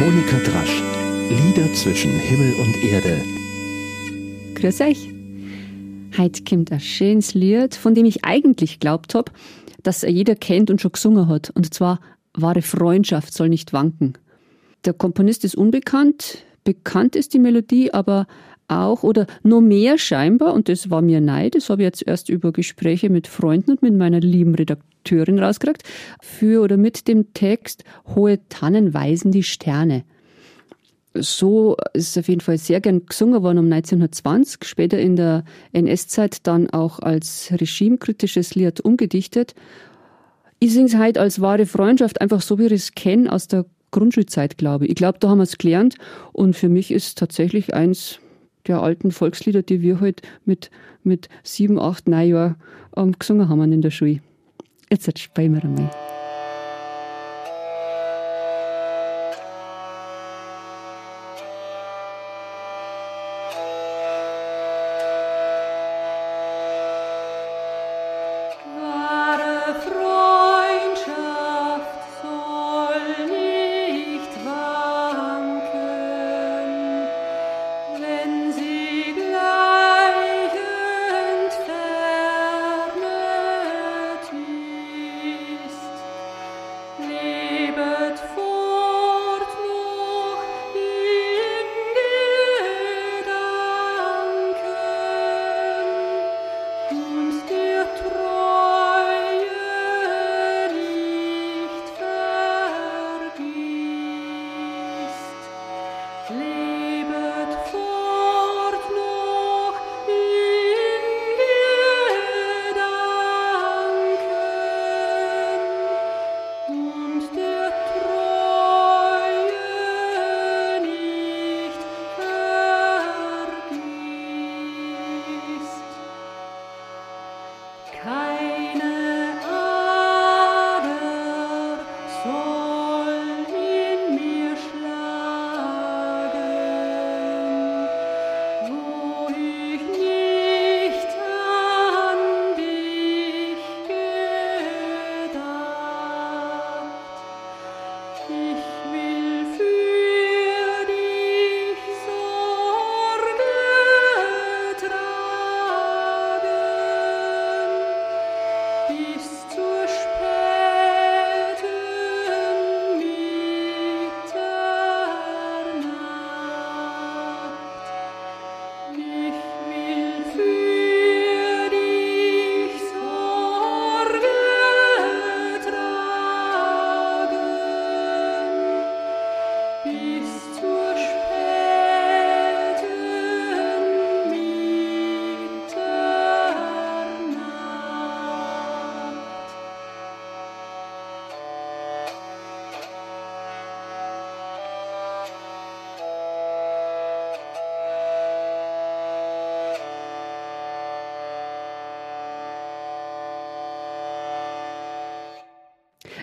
Monika Drasch. Lieder zwischen Himmel und Erde. Grüß euch. Heute kommt ein schönes Lied, von dem ich eigentlich glaubt habe, dass er jeder kennt und schon gesungen hat. Und zwar Wahre Freundschaft soll nicht wanken. Der Komponist ist unbekannt, bekannt ist die Melodie aber auch oder nur mehr scheinbar, und das war mir neid, das habe ich jetzt erst über Gespräche mit Freunden und mit meiner lieben Redakteurin rausgekriegt, für oder mit dem Text Hohe Tannen weisen die Sterne. So ist es auf jeden Fall sehr gern gesungen worden um 1920, später in der NS-Zeit dann auch als regimekritisches Lied umgedichtet. Ich singe es heute als wahre Freundschaft, einfach so wie ich es kenne aus der Grundschulzeit, glaube ich. Ich glaube, da haben wir es gelernt und für mich ist tatsächlich eins der alten Volkslieder, die wir heute halt mit, mit sieben, acht, neun Jahren ähm, gesungen haben in der Schule. Jetzt spielen wir einmal.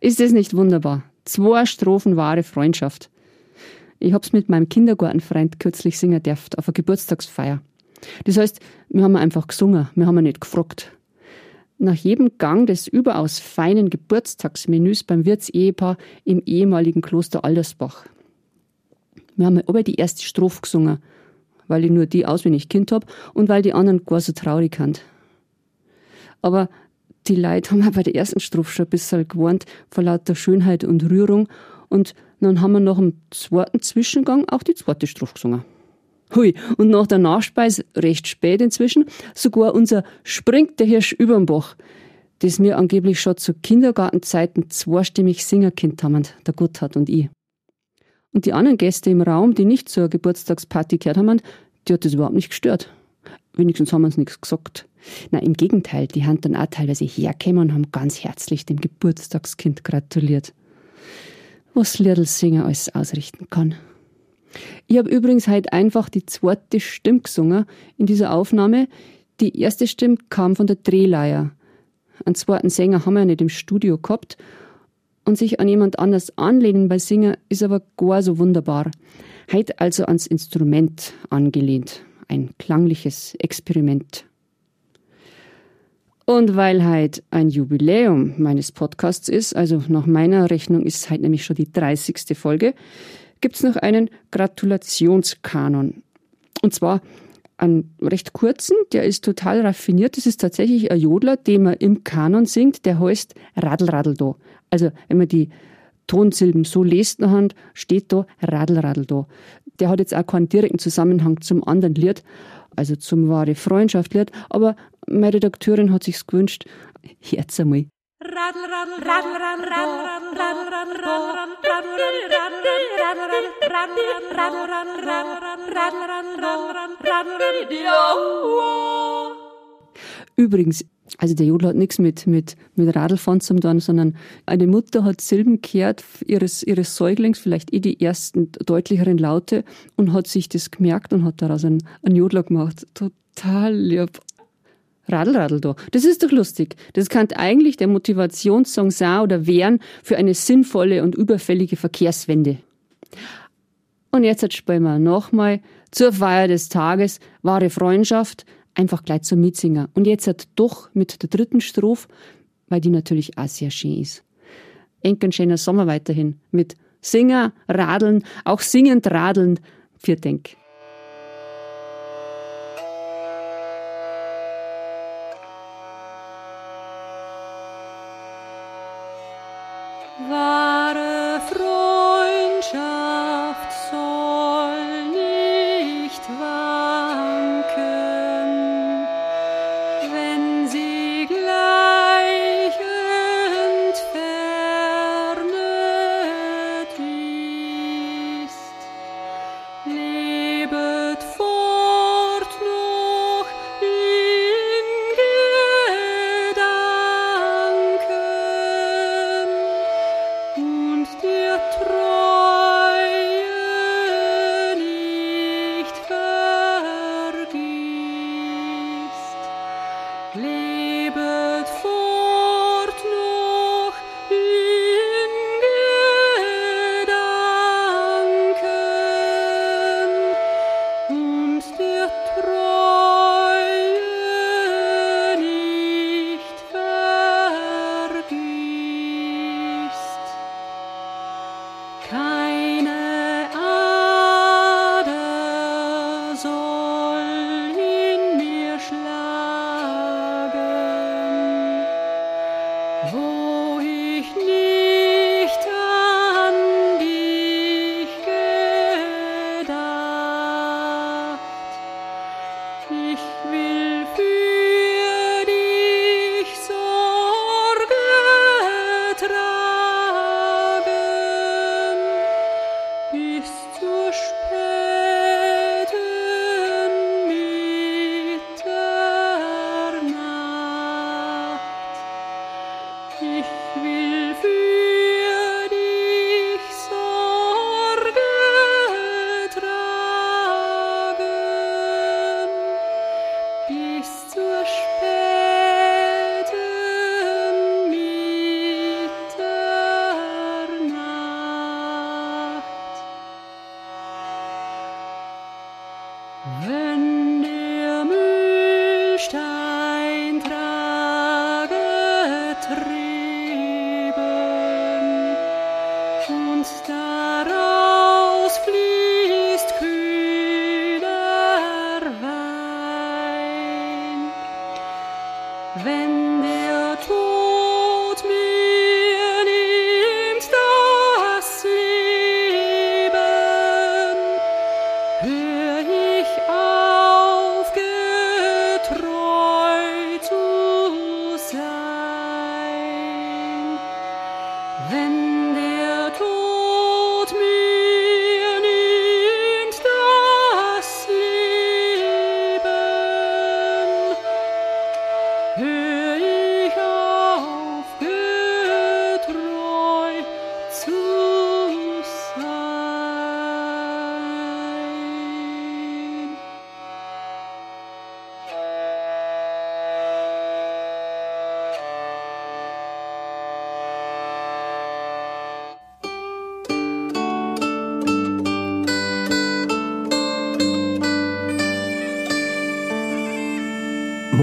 Ist es nicht wunderbar? Zwei Strophen wahre Freundschaft. Ich hab's mit meinem Kindergartenfreund kürzlich singen dürft auf einer Geburtstagsfeier. Das heißt, wir haben einfach gesungen, wir haben nicht gefragt. Nach jedem Gang des überaus feinen Geburtstagsmenüs beim Wirtsehepaar im ehemaligen Kloster Aldersbach. Wir haben aber die erste Strophe gesungen, weil ich nur die auswendig Kind hab und weil die anderen gar so traurig sind. Aber die Leute haben bei der ersten Strophe schon ein bisschen gewarnt vor lauter Schönheit und Rührung. Und dann haben wir nach dem zweiten Zwischengang auch die zweite Strophe gesungen. Hui, und nach der Nachspeise, recht spät inzwischen, sogar unser Springt der Hirsch überm Bach, das mir angeblich schon zu Kindergartenzeiten zweistimmig Singerkind haben, der Gotthard und ich. Und die anderen Gäste im Raum, die nicht zur Geburtstagsparty gehört haben, die hat das überhaupt nicht gestört. Wenigstens haben wir uns nichts gesagt. Na, im Gegenteil, die haben dann auch teilweise hergekommen und haben ganz herzlich dem Geburtstagskind gratuliert. Was Liedl alles ausrichten kann. Ich habe übrigens heute einfach die zweite Stimme gesungen in dieser Aufnahme. Die erste Stimme kam von der Drehleier. Einen zweiten Sänger haben wir ja nicht im Studio gehabt. Und sich an jemand anders anlehnen bei Singen ist aber gar so wunderbar. Heute also ans Instrument angelehnt. Ein klangliches Experiment. Und weil heute ein Jubiläum meines Podcasts ist, also nach meiner Rechnung ist es heute nämlich schon die 30. Folge, gibt es noch einen Gratulationskanon. Und zwar einen recht kurzen, der ist total raffiniert. Das ist tatsächlich ein Jodler, den man im Kanon singt, der heißt Radl Radl. Also wenn man die Tonsilben so lest nachher, steht da Radl Radl. Der hat jetzt auch keinen direkten Zusammenhang zum anderen Lied, also zum wahre Freundschaft Lied, aber meine Redakteurin hat sich's gewünscht. Jetzt einmal. Übrigens, also der Jodel hat nichts mit, mit, mit Radlfahren zu tun, sondern eine Mutter hat Silben gehört ihres, ihres Säuglings, vielleicht eh die ersten deutlicheren Laute und hat sich das gemerkt und hat daraus einen, einen Jodler gemacht. Total lieb. Radl, Radl da. Das ist doch lustig. Das kann eigentlich der Motivationssong sein oder wären für eine sinnvolle und überfällige Verkehrswende. Und jetzt spielen wir nochmal zur Feier des Tages wahre Freundschaft, einfach gleich zum Mitsinger. Und jetzt hat doch mit der dritten Strophe, weil die natürlich auch sehr schön ist. Enken schöner Sommer weiterhin mit Singer, Radeln, auch singend Radeln, für Denk. Wahre und